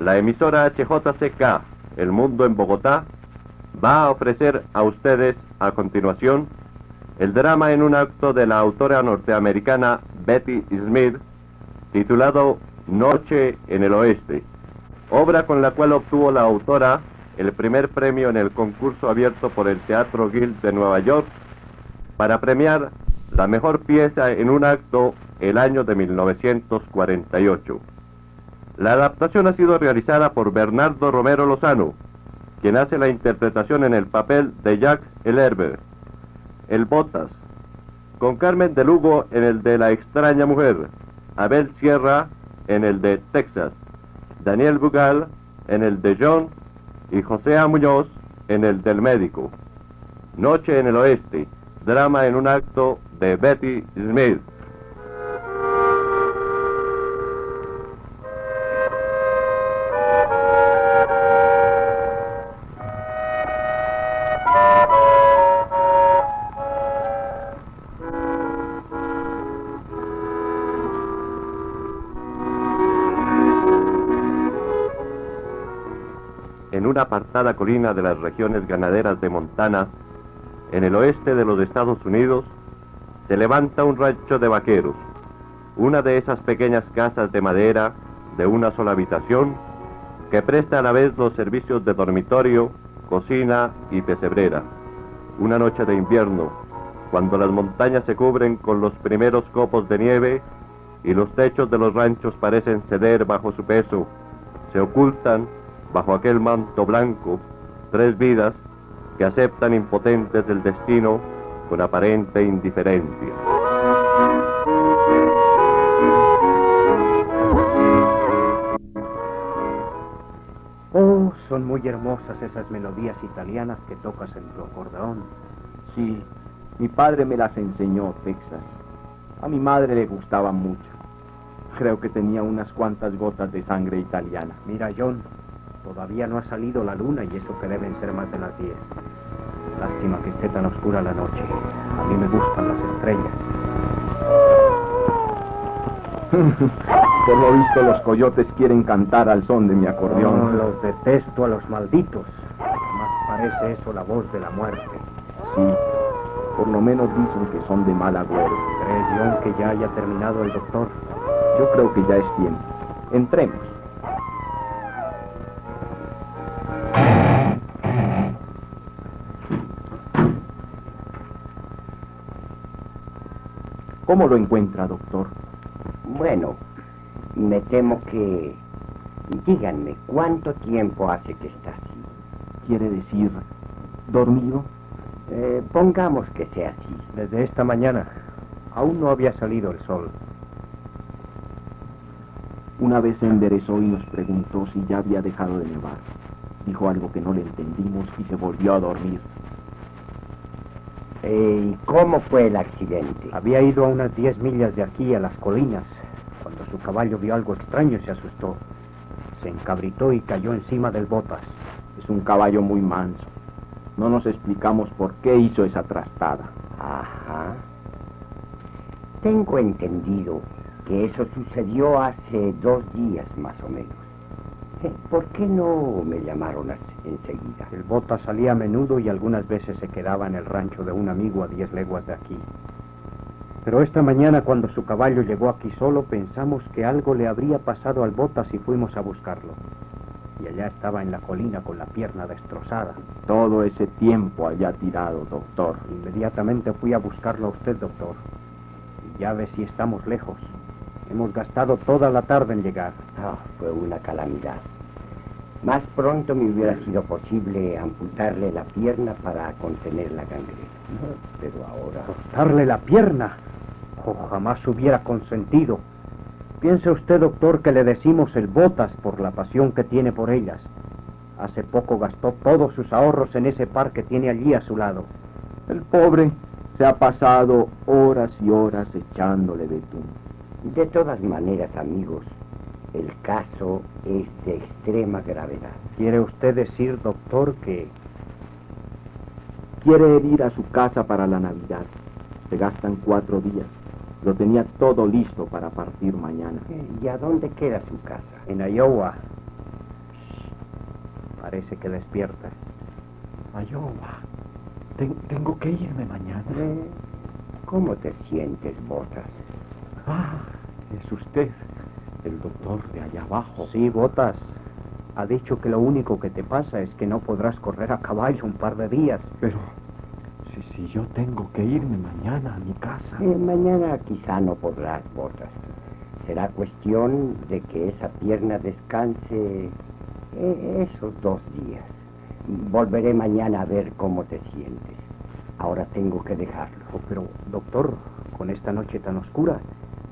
La emisora HJCK, El Mundo en Bogotá, va a ofrecer a ustedes a continuación el drama en un acto de la autora norteamericana Betty Smith, titulado Noche en el Oeste, obra con la cual obtuvo la autora el primer premio en el concurso abierto por el Teatro Guild de Nueva York para premiar la mejor pieza en un acto el año de 1948. La adaptación ha sido realizada por Bernardo Romero Lozano, quien hace la interpretación en el papel de Jack el Herber, el Botas, con Carmen de Lugo en el de La extraña mujer, Abel Sierra en el de Texas, Daniel Bugal en el de John y José A. Muñoz en el del médico. Noche en el Oeste, drama en un acto de Betty Smith. Una apartada colina de las regiones ganaderas de Montana, en el oeste de los Estados Unidos, se levanta un rancho de vaqueros, una de esas pequeñas casas de madera de una sola habitación que presta a la vez los servicios de dormitorio, cocina y pesebrera. Una noche de invierno, cuando las montañas se cubren con los primeros copos de nieve y los techos de los ranchos parecen ceder bajo su peso, se ocultan bajo aquel manto blanco, tres vidas que aceptan impotentes el destino con aparente indiferencia. Oh, son muy hermosas esas melodías italianas que tocas en tu acordeón. Sí, mi padre me las enseñó, Texas. A mi madre le gustaban mucho. Creo que tenía unas cuantas gotas de sangre italiana. Mira, John, todavía no ha salido la luna y eso que deben ser más de las 10. Lástima que esté tan oscura la noche. A mí me gustan las estrellas. Por lo visto los coyotes quieren cantar al son de mi No, acordeón. los detesto a los malditos. Más parece eso la voz de la muerte. Sí, por lo menos dicen que son de mal agüero. ¿Crees, John, que ya haya terminado el doctor? Yo creo que ya es tiempo. Entremos. ¿Cómo lo encuentra, doctor? Bueno, me temo que... Díganme, ¿cuánto tiempo hace que está así? ¿Quiere decir dormido? Eh, pongamos que sea así. Desde esta mañana. Aún no había salido el sol. Una vez se enderezó y nos preguntó si ya había dejado de nevar. Dijo algo que no le entendimos y se volvió a dormir. Eh, ¿Y cómo fue el accidente? Había ido a unas 10 millas de aquí, a las colinas. Cuando su caballo vio algo extraño, se asustó. Se encabritó y cayó encima del botas. Es un caballo muy manso. No nos explicamos por qué hizo esa trastada. Ajá. Tengo entendido que eso sucedió hace dos días más o menos. ¿Por qué no me llamaron enseguida? El botas salía a menudo y algunas veces se quedaba en el rancho de un amigo a 10 leguas de aquí. Pero esta mañana, cuando su caballo llegó aquí solo, pensamos que algo le habría pasado al botas y fuimos a buscarlo. Y allá estaba en la colina con la pierna destrozada. Todo ese tiempo allá tirado, doctor. Inmediatamente fui a buscarlo a usted, doctor. Y ya ve si estamos lejos. Hemos gastado toda la tarde en llegar. Ah, fue una calamidad. Más pronto me hubiera sido posible amputarle la pierna para contener la gangrena. Pero ahora... Cortarle la pierna. Oh, jamás hubiera consentido. Piense usted, doctor, que le decimos el botas por la pasión que tiene por ellas. Hace poco gastó todos sus ahorros en ese par que tiene allí a su lado. El pobre se ha pasado horas y horas echándole betún. De todas maneras, amigos, el caso es de extrema gravedad. ¿Quiere usted decir, doctor, que Quiere ir a su casa para la Navidad. Se gastan cuatro días. Lo tenía todo listo para partir mañana. ¿Y a dónde queda su casa? en Iowa... Parece que despierta. Iowa. Ten- tengo que irme mañana. Eh, ¿Cómo te sientes, Botas? Ah, es usted, el doctor de allá abajo. Sí, Botas. Ha dicho que lo único que te pasa es que no podrás correr a caballo un par de días. Pero si, si yo tengo que irme mañana a mi casa. Eh, mañana quizá no podrás, Botas. Será cuestión de que esa pierna descanse eh, esos dos días. Volveré mañana a ver cómo te sientes. Ahora tengo que dejarlo. Oh, pero, doctor, con esta noche tan oscura,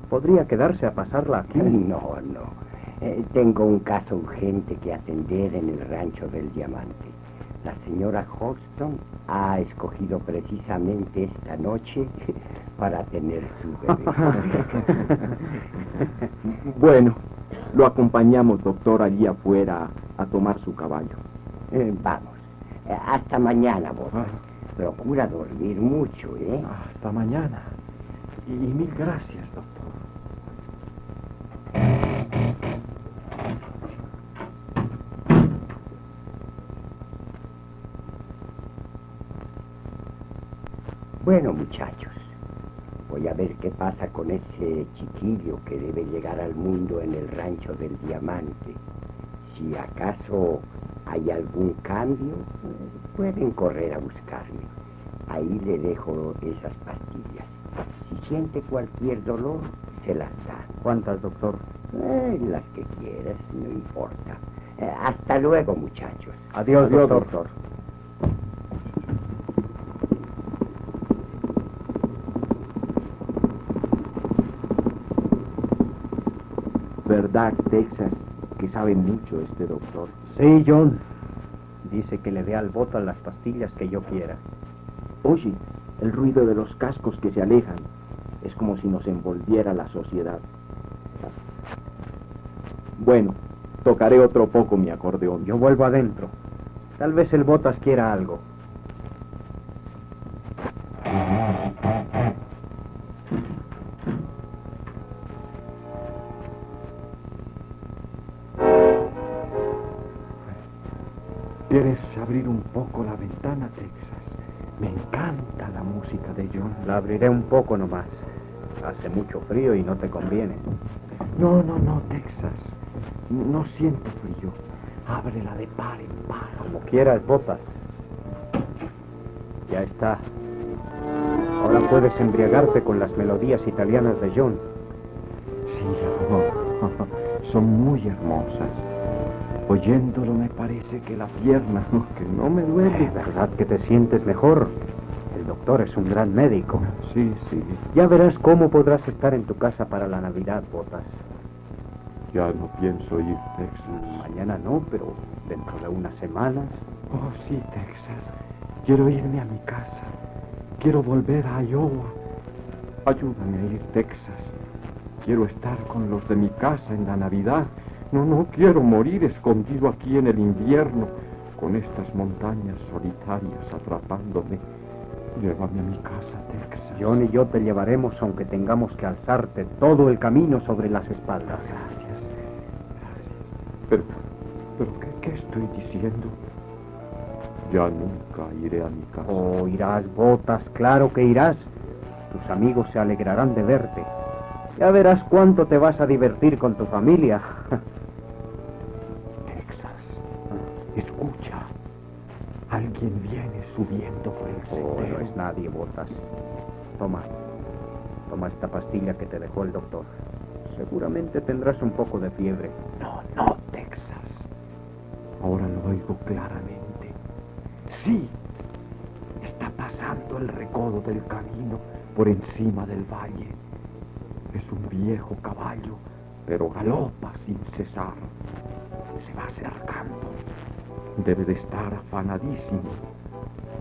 podría quedarse a pasarla aquí. No, no. Eh, tengo un caso urgente que atender en el rancho del diamante. La señora Hodgson ha escogido precisamente esta noche para tener su bebé. Bueno, lo acompañamos, doctor, allí afuera a tomar su caballo. Eh, vamos. Eh, hasta mañana, Botas. Ah. Procura dormir mucho, ¿eh? Hasta mañana. Y, y mil gracias, doctor. Bueno, muchachos, voy a ver qué pasa con ese chiquillo que debe llegar al mundo en el rancho del diamante. Si acaso hay algún cambio, pueden correr a buscarme. Ahí le dejo esas pastillas. Si siente cualquier dolor, se las da. ¿Cuántas, doctor? Eh, las que quieras, no importa. Eh, hasta luego, muchachos. Adiós, Adiós, doctor. doctor. ¿Verdad, Texas, que sabe mucho este doctor? Sí, John. Dice que le dé al botas las pastillas que yo quiera. Oye, el ruido de los cascos que se alejan es como si nos envolviera la sociedad. Bueno, tocaré otro poco mi acordeón. Yo vuelvo adentro. Tal vez el botas quiera algo. La abriré un poco nomás. Hace mucho frío y no te conviene. No, no, no, Texas. No siento frío. Ábrela de par en par. Como quieras, botas. Ya está. Ahora puedes embriagarte con las melodías italianas de John. Sí, oh, son muy hermosas. Oyéndolo me parece que la pierna, que no me duele. ¿Verdad que te sientes mejor? Doctor es un gran médico. Sí, sí. Ya verás cómo podrás estar en tu casa para la Navidad, Botas. Ya no pienso ir, Texas. Mañana no, pero dentro de unas semanas. Oh, sí, Texas. Quiero irme a mi casa. Quiero volver a Iowa. Ayúdame a ir, Texas. Quiero estar con los de mi casa en la Navidad. No, no quiero morir escondido aquí en el invierno, con estas montañas solitarias atrapándome. Llévame a mi casa, Texas. John y yo te llevaremos aunque tengamos que alzarte todo el camino sobre las espaldas. Gracias. Gracias. Pero, pero ¿qué, qué estoy diciendo? Ya nunca iré a mi casa. Oh, irás, Botas, claro que irás. Tus amigos se alegrarán de verte. Ya verás cuánto te vas a divertir con tu familia. Texas, escucha. Alguien viene subiendo por Oh, no es nadie, Botas. Toma. Toma esta pastilla que te dejó el doctor. Seguramente tendrás un poco de fiebre. No, no, Texas. Ahora lo oigo claramente. Sí, está pasando el recodo del camino por encima del valle. Es un viejo caballo, pero galopa sin cesar. Se va acercando. Debe de estar afanadísimo.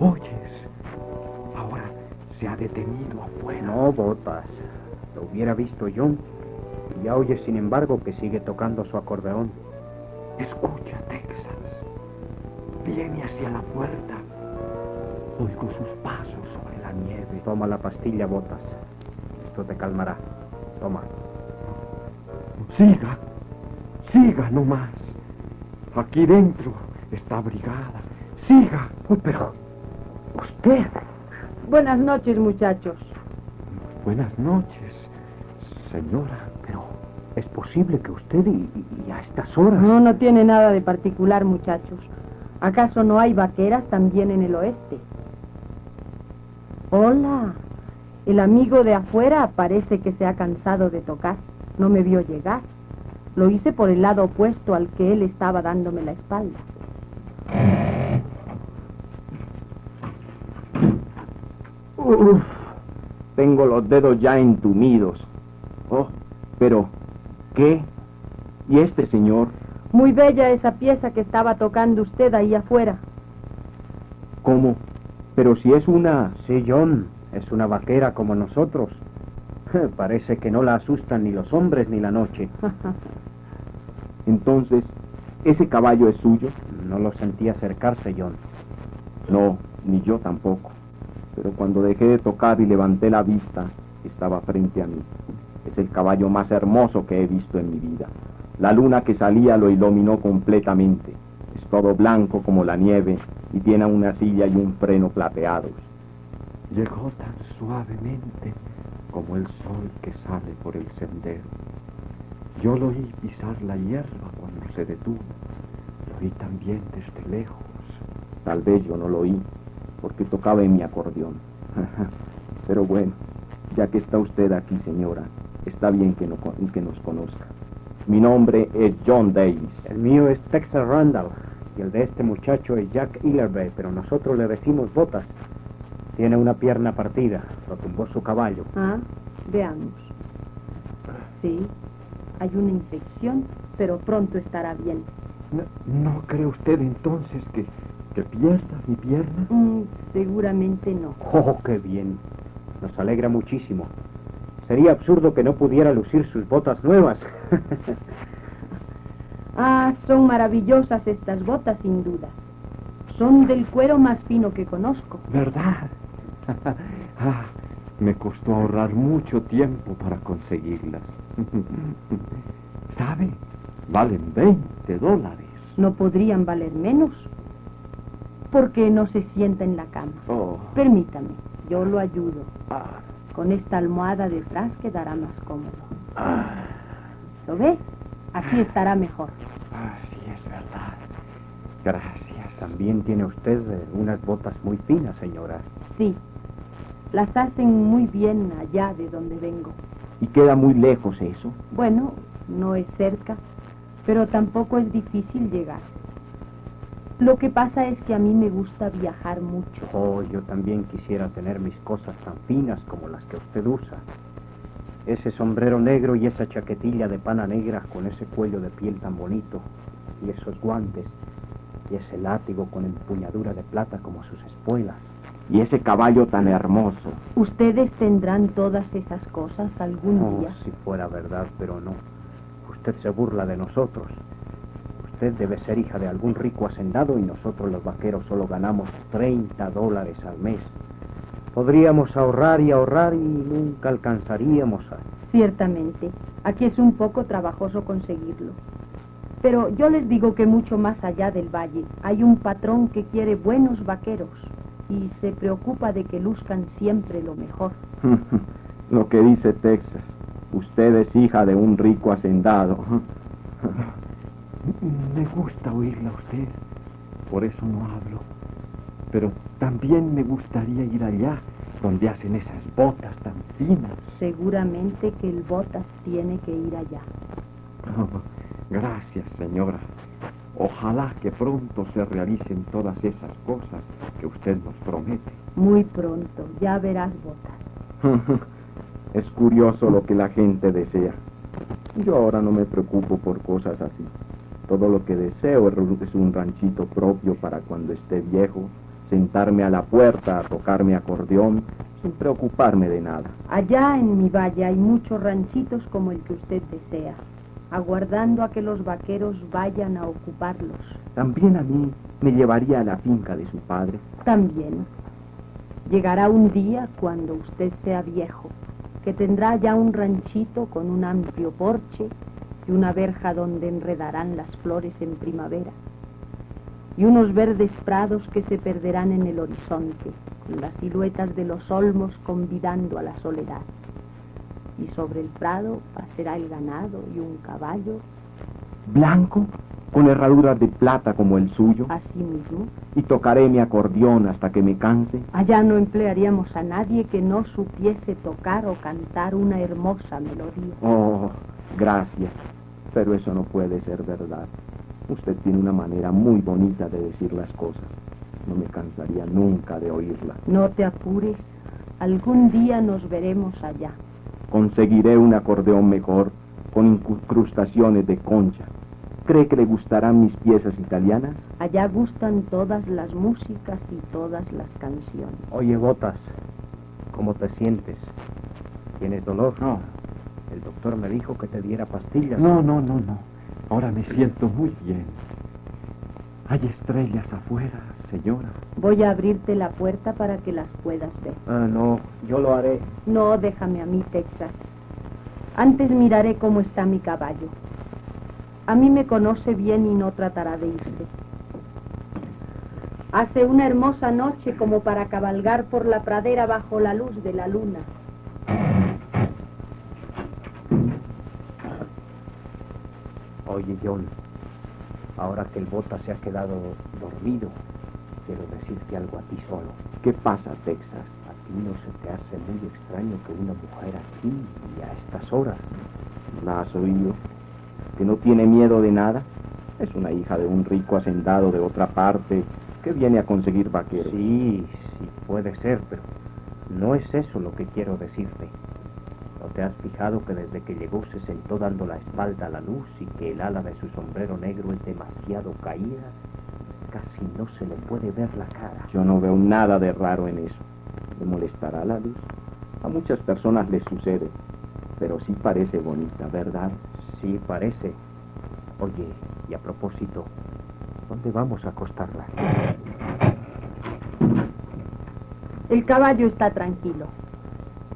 ¿Oyes? Se ha detenido afuera. No, Botas. Lo hubiera visto yo. Y ya oyes, sin embargo, que sigue tocando su acordeón. Escucha, Texas. Viene hacia la puerta. Oigo sus pasos sobre la nieve. Toma la pastilla, Botas. Esto te calmará. Toma. Siga. Siga no más. Aquí dentro está abrigada. Siga. Oh, pero... Usted. Buenas noches, muchachos. Buenas noches, señora. Pero es posible que usted y, y a estas horas... No, no tiene nada de particular, muchachos. ¿Acaso no hay vaqueras también en el oeste? Hola. El amigo de afuera parece que se ha cansado de tocar. No me vio llegar. Lo hice por el lado opuesto al que él estaba dándome la espalda. Uf, tengo los dedos ya entumidos. Oh, pero, ¿qué? ¿Y este señor? Muy bella esa pieza que estaba tocando usted ahí afuera. ¿Cómo? Pero si es una... Sí, John. Es una vaquera como nosotros. Parece que no la asustan ni los hombres ni la noche. Entonces, ¿ese caballo es suyo? No lo sentí acercarse, John. No, ni yo tampoco. Pero cuando dejé de tocar y levanté la vista, estaba frente a mí. Es el caballo más hermoso que he visto en mi vida. La luna que salía lo iluminó completamente. Es todo blanco como la nieve y tiene una silla y un freno plateados. Llegó tan suavemente como el sol que sale por el sendero. Yo lo oí pisar la hierba cuando se detuvo. Lo oí también desde lejos. Tal vez yo no lo oí, porque tocaba en mi acordeón. Pero bueno, ya que está usted aquí, señora, está bien que, no, que nos conozca. Mi nombre es John Davis. El mío es Texas Randall y el de este muchacho es Jack Illerby, pero nosotros le decimos botas. Tiene una pierna partida, lo tumbó su caballo. Ah, veamos. Sí, hay una infección, pero pronto estará bien. ¿No, no cree usted entonces que, pierda mi pierna? Mm, seguramente no. Oh, qué bien. Nos alegra muchísimo. Sería absurdo que no pudiera lucir sus botas nuevas. ah, son maravillosas estas botas, sin duda. Son del cuero más fino que conozco. ¿Verdad? ah, me costó ahorrar mucho tiempo para conseguirlas. ¿Sabe? Valen 20 dólares. No podrían valer menos. Porque no se sienta en la cama. Oh. Permítame, yo lo ayudo. Ah, Con esta almohada detrás quedará más cómodo. ah, ¿Lo ve? Aquí estará mejor. ah, sí, es verdad. Gracias. También tiene usted eh, unas botas muy finas, señora. Sí. Las hacen muy bien allá de donde vengo. ¿Y queda muy lejos eso? Bueno, no es cerca, pero tampoco es difícil llegar. Lo que pasa es que a mí me gusta viajar mucho. Oh, yo también quisiera tener mis cosas tan finas como las que usted usa. Ese sombrero negro y esa chaquetilla de pana negra con ese cuello de piel tan bonito y esos guantes y ese látigo con empuñadura de plata como sus espuelas. Y ese caballo tan hermoso. ¿Ustedes tendrán todas esas cosas algún Oh, día? si fuera verdad, pero no. Usted se burla de nosotros. Usted debe ser hija de algún rico hacendado y nosotros los vaqueros solo ganamos 30 dólares al mes. Podríamos ahorrar y ahorrar y nunca alcanzaríamos a... Ciertamente, aquí es un poco trabajoso conseguirlo. Pero yo les digo que mucho más allá del valle hay un patrón que quiere buenos vaqueros y se preocupa de que luzcan siempre lo mejor. Lo que dice Texas. Usted es hija de un rico hacendado. Me gusta oírla a usted, por eso no hablo. Pero también me gustaría ir allá, donde hacen esas botas tan finas. Seguramente que el Botas tiene que ir allá. Oh, gracias, señora. Ojalá que pronto se realicen todas esas cosas que usted nos promete. Muy pronto, ya verás Botas. Es curioso lo que la gente desea. Yo ahora no me preocupo por cosas así. Todo lo que deseo es un ranchito propio para cuando esté viejo, sentarme a la puerta a tocar mi acordeón sin preocuparme de nada. Allá en mi valle hay muchos ranchitos como el que usted desea, aguardando a que los vaqueros vayan a ocuparlos. También a mí me llevaría a la finca de su padre. También. Llegará un día cuando usted sea viejo, que tendrá ya un ranchito con un amplio porche y una verja donde enredarán las flores en primavera, y unos verdes prados que se perderán en el horizonte, con las siluetas de los olmos convidando a la soledad. Y sobre el prado pasará el ganado y un caballo. ¿Blanco? con herraduras de plata como el suyo. Así mismo. Y tocaré mi acordeón hasta que me canse. Allá no emplearíamos a nadie que no supiese tocar o cantar una hermosa melodía. Oh, gracias. Pero eso no puede ser verdad. Usted tiene una manera muy bonita de decir las cosas. No me cansaría nunca de oírla. No te apures. Algún día nos veremos allá. Conseguiré un acordeón mejor, con incrustaciones de concha cree que le gustarán mis piezas italianas? Allá gustan todas las músicas y todas las canciones. Oye, Botas, ¿cómo te sientes? ¿Tienes dolor? No. El doctor me dijo que te diera pastillas. No, no, no, no. Ahora me siento muy bien. Hay estrellas afuera, señora. Voy a abrirte la puerta para que las puedas ver. Ah, no, yo lo haré. No, déjame a mí, Texas. Antes miraré cómo está mi caballo. A mí me conoce bien y no tratará de irse. Hace una hermosa noche como para cabalgar por la pradera bajo la luz de la luna. Oye, John, ahora que el bota se ha quedado dormido, quiero decirte algo a ti solo. ¿Qué pasa, Texas? ¿A ti no se te hace muy extraño que una mujer aquí y a estas horas? ¿La has oído? que no tiene miedo de nada. Es una hija de un rico hacendado de otra parte que viene a conseguir vaqueros. Sí, sí, puede ser, pero no es eso lo que quiero decirte. ¿No te has fijado que desde que llegó se sentó dando la espalda a la luz y que el ala de su sombrero negro es demasiado caída? Casi no se le puede ver la cara. Yo no veo nada de raro en eso. ¿Le molestará la luz? A muchas personas les sucede, pero sí parece bonita, ¿verdad? Sí, parece. Oye, y a propósito, ¿dónde vamos a acostarla? El caballo está tranquilo.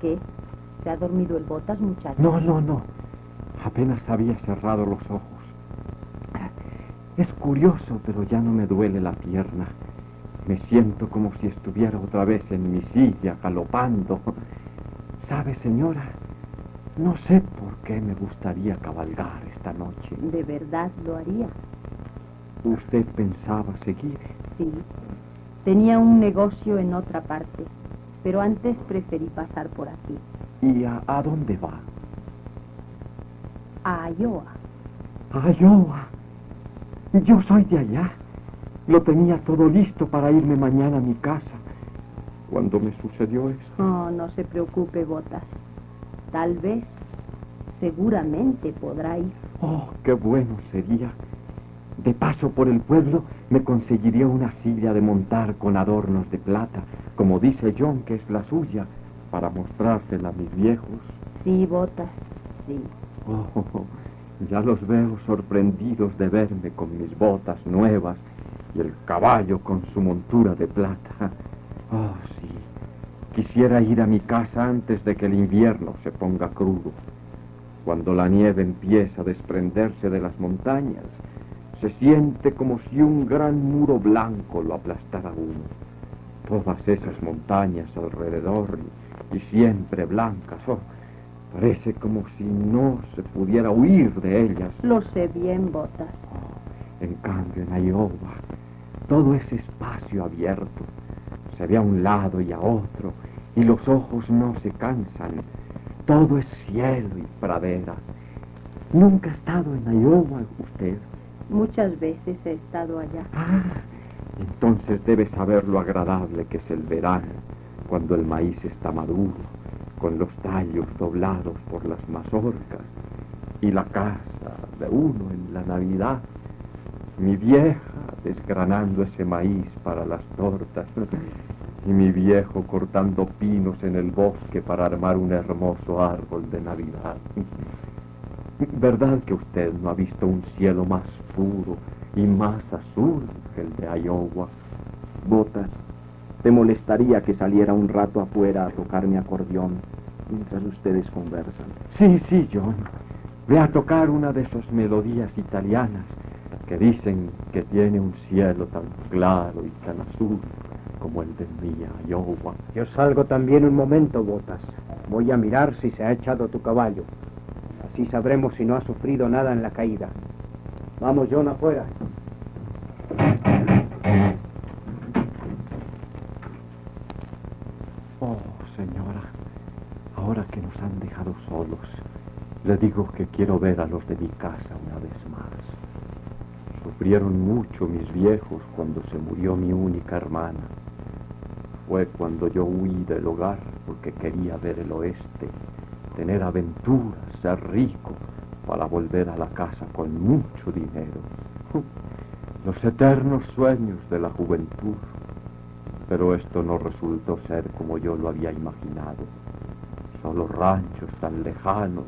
¿Qué? ¿Se ha dormido el botas, muchacho? No, no, no. Apenas había cerrado los ojos. Es curioso, pero ya no me duele la pierna. Me siento como si estuviera otra vez en mi silla, galopando. ¿Sabe, señora? No sé por qué me gustaría cabalgar esta noche. ¿De verdad lo haría? ¿Usted pensaba seguir? Sí. Tenía un negocio en otra parte, pero antes preferí pasar por aquí. ¿Y a, dónde va? A Iowa. ¿A Iowa? Yo soy de allá. Lo tenía todo listo para irme mañana a mi casa. Cuando me sucedió eso. Oh, no se preocupe, Botas. Tal vez, seguramente podrá ir. Oh, qué bueno sería. De paso por el pueblo me conseguiría una silla de montar con adornos de plata, como dice John que es la suya, para mostrársela a mis viejos. Sí, botas, sí. Oh, ya los veo sorprendidos de verme con mis botas nuevas y el caballo con su montura de plata. Oh, sí. Quisiera ir a mi casa antes de que el invierno se ponga crudo. Cuando la nieve empieza a desprenderse de las montañas, se siente como si un gran muro blanco lo aplastara uno. Todas esas montañas alrededor y, siempre blancas, oh, parece como si no se pudiera huir de ellas. Lo sé bien, Botas. Oh, en cambio, en Iowa, todo ese espacio abierto, se ve a un lado y a otro, y los ojos no se cansan. Todo es cielo y pradera. ¿Nunca ha estado en Iowa usted? Muchas veces he estado allá. Ah, entonces debe saber lo agradable que es el verano, cuando el maíz está maduro, con los tallos doblados por las mazorcas y la casa de uno en la Navidad, mi vieja desgranando ese maíz para las tortas y mi viejo cortando pinos en el bosque para armar un hermoso árbol de Navidad. ¿Verdad que usted no ha visto un cielo más puro y más azul que el de Iowa? Botas, ¿te molestaría que saliera un rato afuera a tocar mi acordeón mientras ustedes conversan? Sí, sí, John. Ve a tocar una de esas melodías italianas que dicen que tiene un cielo tan claro y tan azul como el de mi Iowa. Yo salgo también un momento, Botas. Voy a mirar si se ha echado tu caballo. Así sabremos si no ha sufrido nada en la caída. Vamos, John, afuera. Digo que quiero ver a los de mi casa una vez más. Sufrieron mucho mis viejos cuando se murió mi única hermana. Fue cuando yo huí del hogar porque quería ver el oeste, tener aventuras, ser rico, para volver a la casa con mucho dinero. Los eternos sueños de la juventud. Pero esto no resultó ser como yo lo había imaginado. Solo ranchos tan lejanos,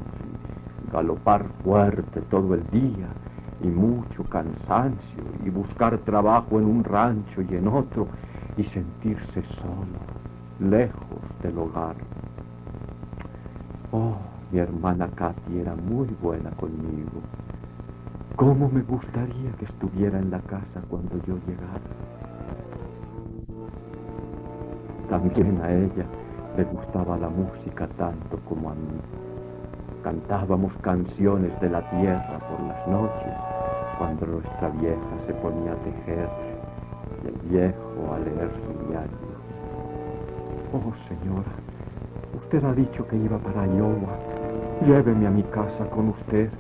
galopar fuerte todo el día, y mucho cansancio, y buscar trabajo en un rancho y en otro, y sentirse solo, lejos del hogar. Oh, mi hermana Katy era muy buena conmigo. ¿Cómo me gustaría que estuviera en la casa cuando yo llegara? También a ella le gustaba la música tanto como a mí. Cantábamos canciones de la tierra por las noches, cuando nuestra vieja se ponía a tejer y el viejo a leer su diario. Oh, señora, usted ha dicho que iba para Iowa. Lléveme a mi casa con usted.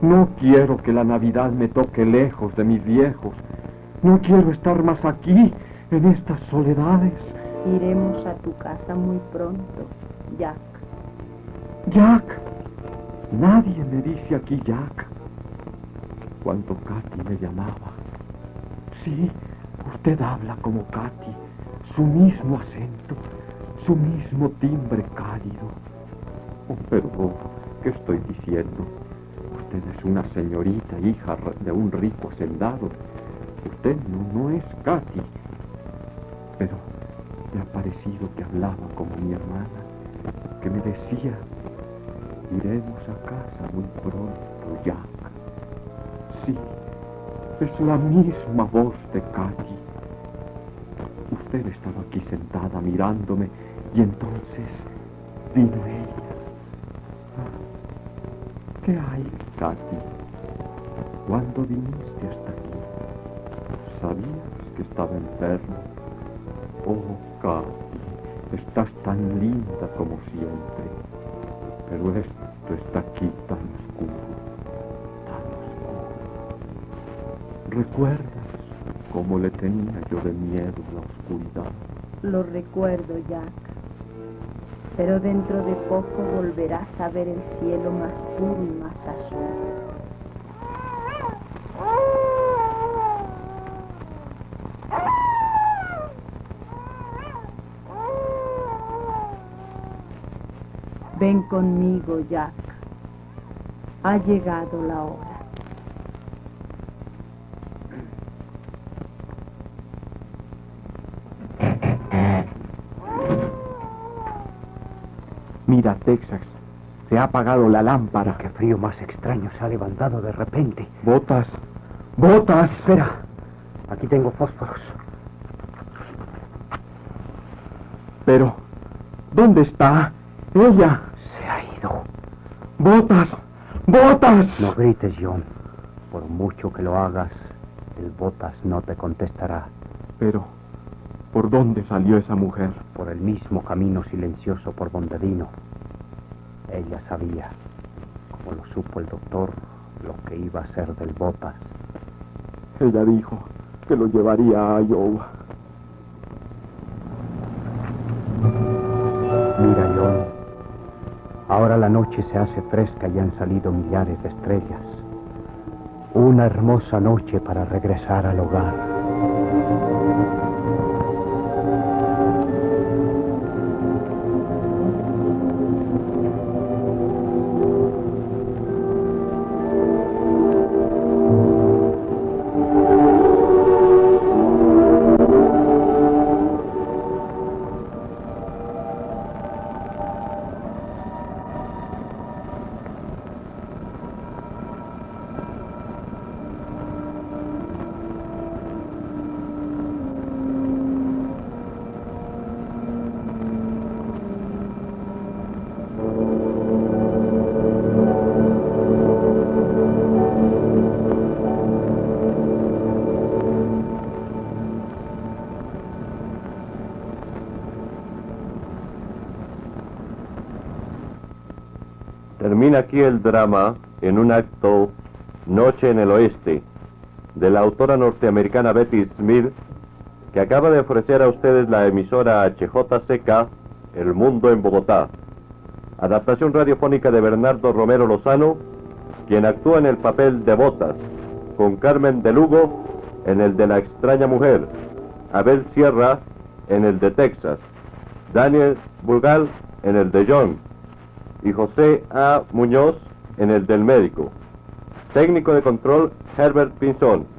No quiero que la Navidad me toque lejos de mis viejos. No quiero estar más aquí, en estas soledades. Iremos a tu casa muy pronto, Jack. Jack. Nadie me dice aquí Jack. Cuando Katy me llamaba. Sí, usted habla como Katy. Su mismo acento, su mismo timbre cálido. Oh, pero, ¿qué estoy diciendo? Usted es una señorita, hija de un rico hacendado. Usted no, no es Katy. Pero me ha parecido que hablaba como mi hermana, que me decía, iremos a casa muy pronto, Jack. Sí, es la misma voz de Katy. Usted estaba aquí sentada mirándome y entonces vino ella. ¿Qué hay, Katy? ¿Cuándo viniste hasta aquí? ¿Sabías que estaba enfermo? Oh, Katy, estás tan linda como siempre. Pero esto está aquí tan oscuro, tan oscuro. ¿Recuerdas cómo le tenía yo de miedo la oscuridad? Lo recuerdo, Jack. Pero dentro de poco volverás a ver el cielo más puro y más azul. Ven conmigo, Jack. Ha llegado la hora. Mira, Texas, se ha apagado la lámpara. Qué frío más extraño se ha levantado de repente. Botas, botas. Espera, aquí tengo fósforos. Pero, ¿dónde está ella? Botas, botas. No grites, John. Por mucho que lo hagas, el Botas no te contestará. Pero, ¿por dónde salió esa mujer? Por el mismo camino silencioso por donde vino. Ella sabía, como lo supo el doctor, lo que iba a ser del Botas. Ella dijo que lo llevaría a Iowa. La noche se hace fresca y han salido millares de estrellas. Una hermosa noche para regresar al hogar. Aquí el drama en un acto Noche en el Oeste de la autora norteamericana Betty Smith que acaba de ofrecer a ustedes la emisora HJCK El Mundo en Bogotá. Adaptación radiofónica de Bernardo Romero Lozano, quien actúa en el papel de Botas, con Carmen de Lugo en el de la extraña mujer, Abel Sierra en el de Texas, Daniel Bulgal en el de John y José A. Muñoz en el del médico. Técnico de control Herbert Pinzón.